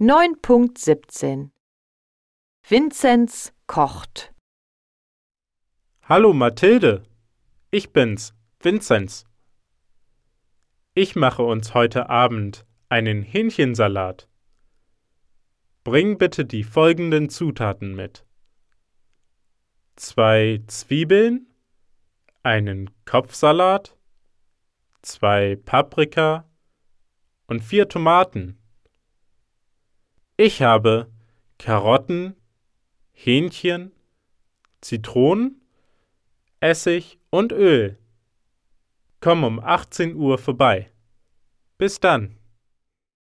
9.17 Vinzenz kocht. Hallo Mathilde, ich bin's, Vinzenz. Ich mache uns heute Abend einen Hähnchensalat. Bring bitte die folgenden Zutaten mit. Zwei Zwiebeln, einen Kopfsalat, zwei Paprika und vier Tomaten. Ich habe Karotten, Hähnchen, Zitronen, Essig und Öl. Komm um 18 Uhr vorbei. Bis dann.